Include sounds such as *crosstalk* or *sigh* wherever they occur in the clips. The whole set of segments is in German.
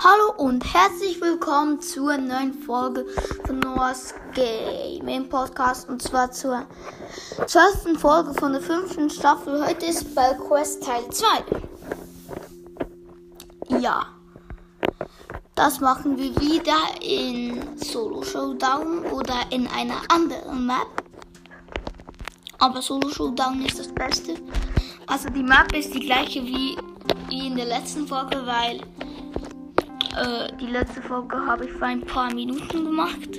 Hallo und herzlich willkommen zur neuen Folge von Noah's Gaming Podcast und zwar zur zwölften Folge von der fünften Staffel. Heute ist Bell Quest Teil 2. Ja, das machen wir wieder in Solo Showdown oder in einer anderen Map. Aber Solo Showdown ist das Beste. Also die Map ist die gleiche wie in der letzten Folge, weil äh, die letzte Folge habe ich vor ein paar Minuten gemacht.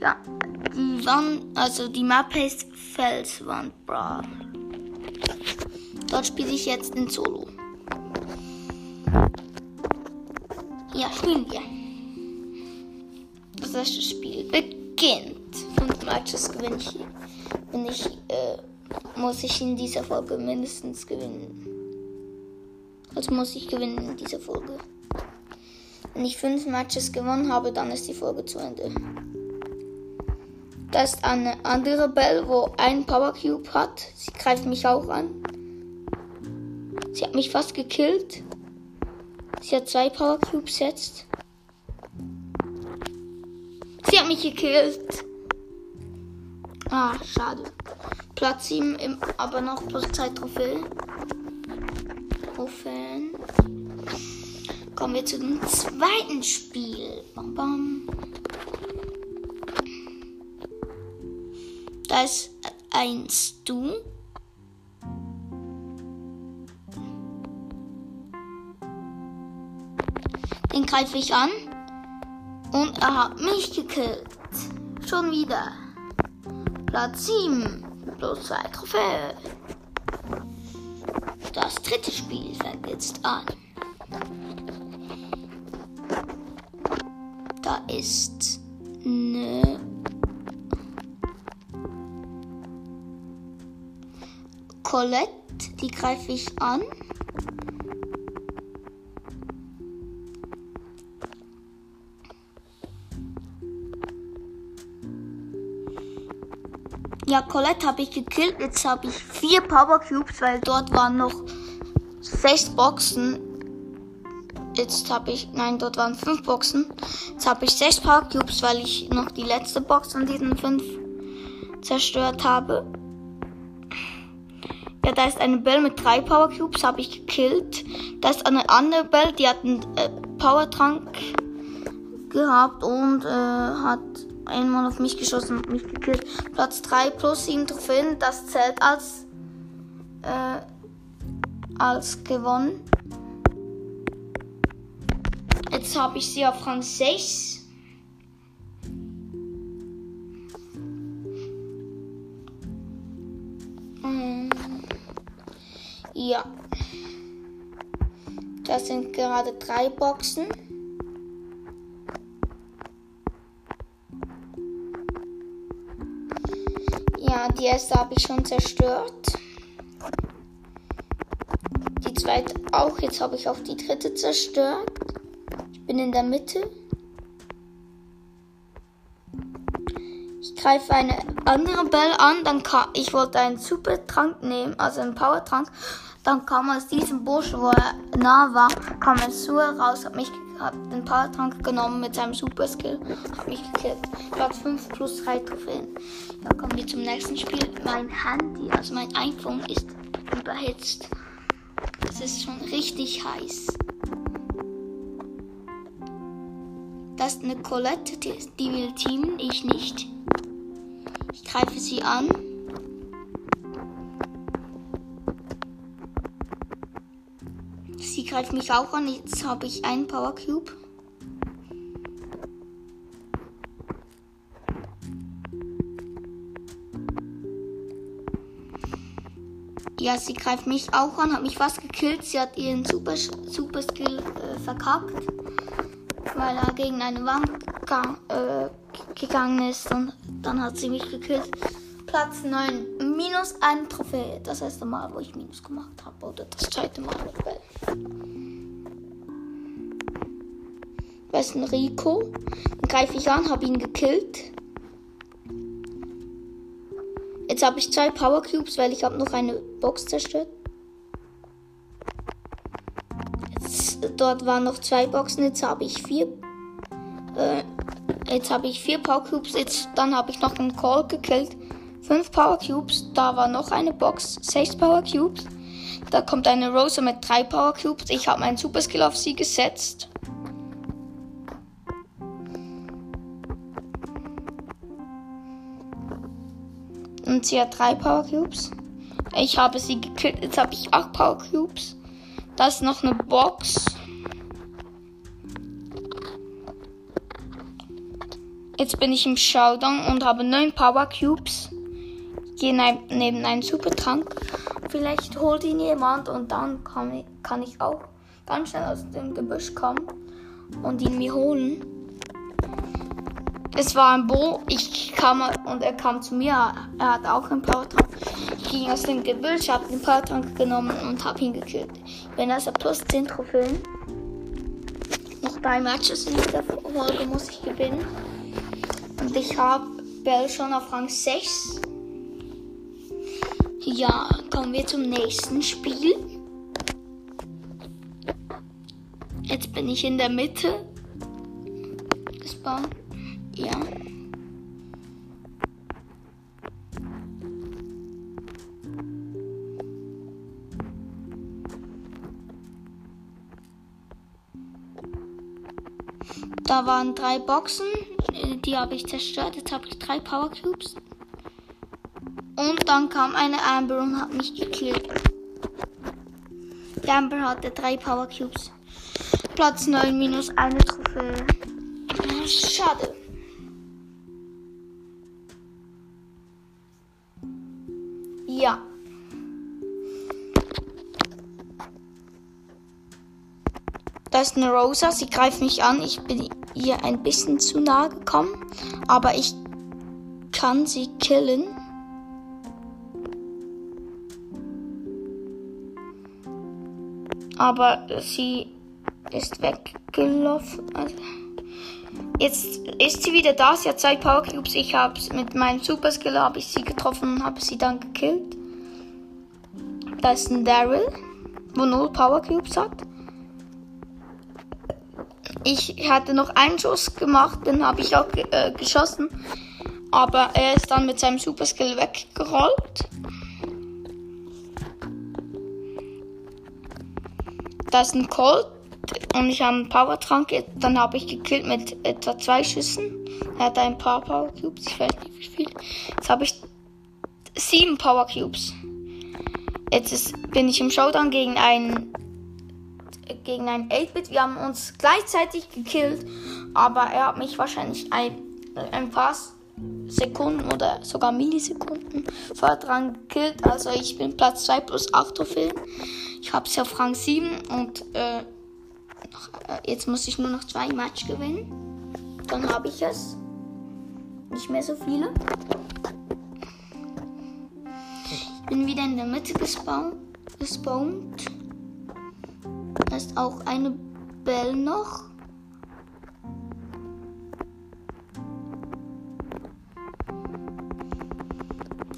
Ja, die Wand, also die Map heißt Felswand Brawl. Dort spiele ich jetzt in Solo. Ja, spielen wir. Das erste Spiel beginnt. Fünf Matches gewinne ich. Wenn ich, äh, muss ich in dieser Folge mindestens gewinnen. Also muss ich gewinnen in dieser Folge. Wenn ich fünf Matches gewonnen habe, dann ist die Folge zu Ende. Da ist eine andere Belle, wo ein Power Cube hat. Sie greift mich auch an. Sie hat mich fast gekillt. Sie hat zwei Power Cubes jetzt. Sie hat mich gekillt. Ah, schade. Platz 7, im, aber noch plus 2 Trophäen. Trophäen. Kommen wir zu dem zweiten Spiel. Bam, bam. Da ist ein Stu. Den greife ich an. Und er hat mich gekillt. Schon wieder. Platz 7. Plus 2 Trophäe. Das dritte Spiel fängt jetzt an. Da ist eine Colette, die greife ich an. Ja, Colette habe ich gekillt. Jetzt habe ich vier Power Cubes, weil dort waren noch sechs Boxen. Jetzt habe ich, nein, dort waren fünf Boxen. Jetzt habe ich sechs Power Cubes, weil ich noch die letzte Box von diesen fünf zerstört habe. Ja, da ist eine Bell mit drei Power Cubes, habe ich gekillt. Da ist eine andere Bell, die hat einen äh, Power Trank gehabt und äh, hat einmal auf mich geschossen und mich gekillt. Platz 3 plus 7 Trophäen, das zählt als, äh, als gewonnen. Jetzt habe ich sie auf Rang 6. Hm. Ja. Das sind gerade drei Boxen. Ja, die erste habe ich schon zerstört. Die zweite auch. Jetzt habe ich auch die dritte zerstört. Bin in der Mitte. Ich greife eine andere Belle an. Dann kann, ich wollte einen Supertrank nehmen, also einen Powertrank. Dann kam aus diesem Busch, wo er nah war, kam ein Sur raus, hat mich hat den Powertrank genommen mit seinem Superskill, hat mich gekillt. Platz 5 plus 3 Trophäen. Ja, kommen wir zum nächsten Spiel. Mein Handy, also mein iPhone ist überhitzt. Es ist schon richtig heiß. Das ist eine Colette, die, will teamen, ich nicht. Ich greife sie an. Sie greift mich auch an. Jetzt habe ich einen Power Cube. Ja, sie greift mich auch an, hat mich fast gekillt. Sie hat ihren Super, Super Skill äh, verkackt, weil er gegen eine Wand äh, gegangen ist und dann hat sie mich gekillt. Platz 9, minus eine Trophäe. Das erste Mal, wo ich Minus gemacht habe. Oder das zweite Mal mit Bell. Da ist ein Rico. Den greife ich an, habe ihn gekillt. Jetzt habe ich zwei Power Cubes, weil ich habe noch eine Box zerstört. Dort waren noch zwei Boxen. Jetzt habe ich vier. Äh, jetzt habe ich vier Power Cubes. Jetzt, dann habe ich noch einen Call gekillt. Fünf Power Cubes. Da war noch eine Box. Sechs Power Cubes. Da kommt eine Rosa mit drei Power Cubes. Ich habe meinen Super Skill auf sie gesetzt. Und sie hat drei Power Cubes. Ich habe sie gekillt. Jetzt habe ich acht Power Cubes. Da ist noch eine Box. Jetzt bin ich im Showdown und habe neun Power Cubes. Gehe neben einen Supertrank. Vielleicht holt ihn jemand und dann kann ich, kann ich auch ganz schnell aus dem Gebüsch kommen und ihn mir holen. Es war ein Bo, ich kam und er kam zu mir. Er hat auch einen Powertrank. Ich ging aus dem Gebüsch, habe den Powertrank genommen und habe ihn gekillt. Wenn also plus 10 Trophäen. Noch drei Matches in dieser Folge muss ich gewinnen. Und ich habe Bell schon auf Rang 6. Ja, kommen wir zum nächsten Spiel. Jetzt bin ich in der Mitte gespawnt. Ja. Da waren drei Boxen, die habe ich zerstört. Jetzt habe ich drei Power Cubes. Und dann kam eine Amber und hat mich gekillt. Die Amber hatte drei Power Cubes. Platz 9 minus eine Trophäe. Schade. Ja. Da ist eine Rosa, sie greift mich an. Ich bin ihr ein bisschen zu nahe gekommen, aber ich kann sie killen. Aber sie ist weggelaufen. Also Jetzt ist sie wieder da. Sie hat zwei Power Cubes. Ich habe mit meinem Super Skill habe ich sie getroffen und habe sie dann gekillt. Da ist ein Daryl, wo null Power Cubes hat. Ich hatte noch einen Schuss gemacht, den habe ich auch äh, geschossen. Aber er ist dann mit seinem Super Skill weggerollt. Da ist ein Colt und ich habe einen Powertrank. Dann habe ich gekillt mit etwa zwei Schüssen. Er hat ein paar Power Cubes. Ich weiß nicht wie viel. Jetzt habe ich sieben Power Cubes. Jetzt ist, bin ich im Showdown gegen einen gegen einen 8-Bit. Wir haben uns gleichzeitig gekillt, aber er hat mich wahrscheinlich ein, ein paar Sekunden oder sogar Millisekunden vorher dran gekillt. Also ich bin Platz 2 plus 8 Trophäen. Ich habe sie auf Rang 7 und äh, äh, jetzt muss ich nur noch zwei Match gewinnen. Dann habe ich es. Nicht mehr so viele. Ich bin wieder in der Mitte gespawnt. gespawnt. Ist auch eine Bell noch.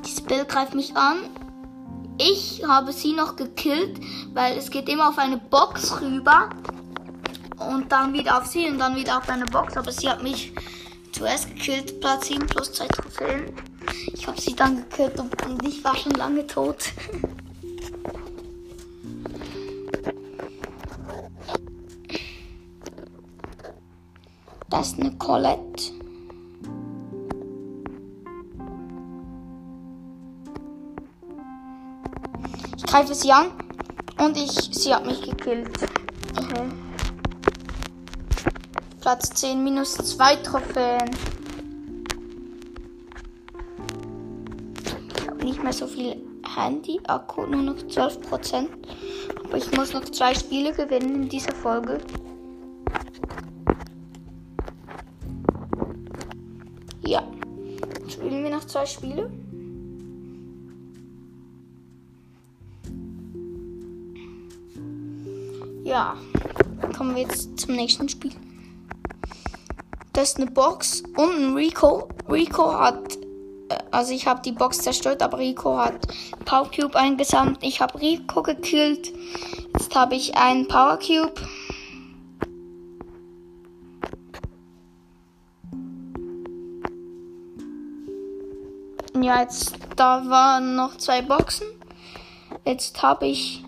Diese Bell greift mich an. Ich habe sie noch gekillt, weil es geht immer auf eine Box rüber und dann wieder auf sie und dann wieder auf eine Box. Aber sie hat mich zuerst gekillt, Platz 7 plus 2 Trophäen. Ich habe sie dann gekillt und ich war schon lange tot. *laughs* Das ist eine Colette. Ich greife sie an und ich, sie hat mich gekillt. Okay. Platz 10 minus 2 Trophäen. Ich habe nicht mehr so viel Handy-Akku, nur noch 12%. Aber ich muss noch zwei Spiele gewinnen in dieser Folge. Zwei Spiele? Ja. Kommen wir jetzt zum nächsten Spiel. Das ist eine Box und ein Rico. Rico hat, äh, also ich habe die Box zerstört, aber Rico hat Power Cube eingesammelt. Ich habe Rico gekillt. Jetzt habe ich einen Power Cube. Ja, jetzt da waren noch zwei Boxen. Jetzt habe ich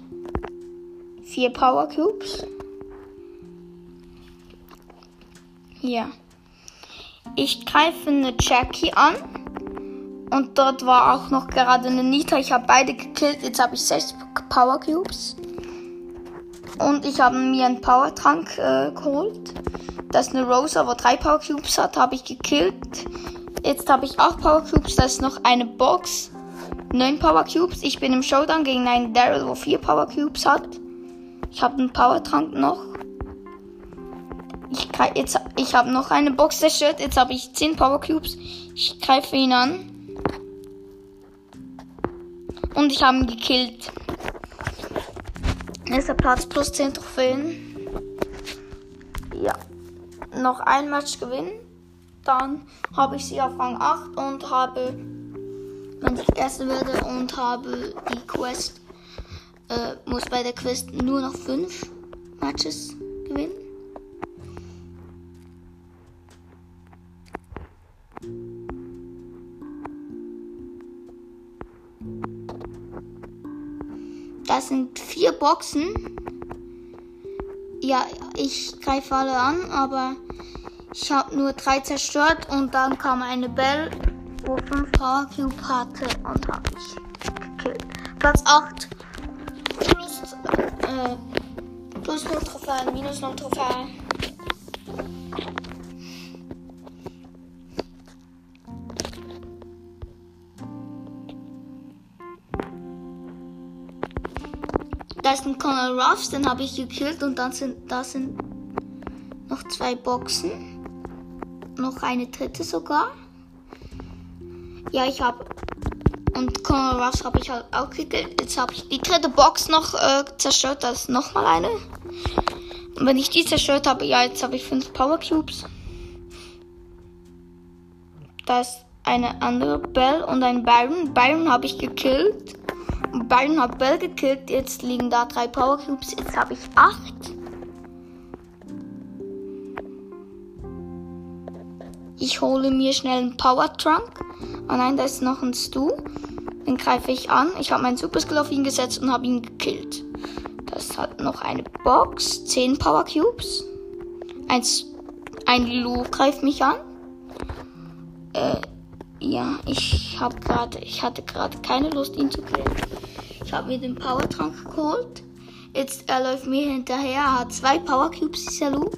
vier Power Cubes. Ja. Ich greife eine Jackie an. Und dort war auch noch gerade eine Nita. Ich habe beide gekillt. Jetzt habe ich sechs Power Cubes. Und ich habe mir einen Power Trank äh, geholt. Das ist eine Rosa, wo drei Power Cubes hat. Habe ich gekillt. Jetzt habe ich acht Power Cubes. Das ist noch eine Box. Neun Power Cubes. Ich bin im Showdown gegen einen Daryl, wo vier Power Cubes hat. Ich habe einen Power Trank noch. Ich, jetzt, ich habe noch eine Box zerstört. Jetzt habe ich 10 Power Cubes. Ich greife ihn an. Und ich habe ihn gekillt. Erster Platz plus 10 Trophäen. Ja. Noch ein Match gewinnen. Dann habe ich sie auf Rang 8 und habe, wenn ich Erste werde und habe die Quest, äh, muss bei der Quest nur noch 5 Matches gewinnen. Das sind vier Boxen. Ja, ich greife alle an, aber ich habe nur drei zerstört und dann kam eine Bell, wo fünf Power Cube hatte und habe ich gekillt. Platz 8. Plus, äh, plus 0 Trophäen, minus 0 Trophäen. Da ist ein Conor Ruffs, den habe ich gekillt und dann sind da sind noch zwei Boxen. Noch eine dritte sogar. Ja, ich habe und Conor Ruffs habe ich halt auch gekillt. Jetzt habe ich die dritte Box noch äh, zerstört. Da ist nochmal eine. Und wenn ich die zerstört habe, ja, jetzt habe ich fünf Power Cubes. Da ist eine andere Bell und ein Byron. Byron habe ich gekillt. Byron hat Bell gekillt. Jetzt liegen da drei Power Cubes. Jetzt habe ich acht. Ich hole mir schnell einen Power Trunk. Oh nein, da ist noch ein Stu. Den greife ich an. Ich habe meinen Super Skill auf ihn gesetzt und habe ihn gekillt. Das hat noch eine Box. Zehn Power Cubes. Ein, ein Lu greift mich an. Äh, ja, ich habe gerade, ich hatte gerade keine Lust, ihn zu killen. Ich habe mir den Power Trank geholt. Jetzt er läuft mir hinterher. Er hat zwei Power Cubes, dieser Lu.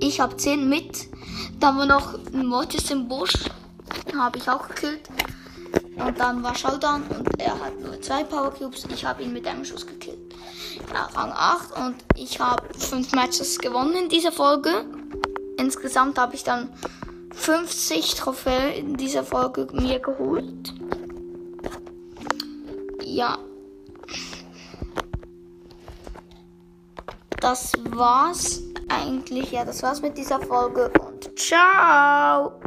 Ich habe zehn mit. Dann war noch ein Mortis im Busch. Habe ich auch gekillt. Und dann war Showdown und er hat nur zwei Power Cubes. Ich habe ihn mit einem Schuss gekillt. Ja, Rang 8 und ich habe fünf Matches gewonnen in dieser Folge. Insgesamt habe ich dann 50 Trophäen in dieser Folge mir geholt. Ja. Das war's eigentlich. Ja, das war's mit dieser Folge ciao.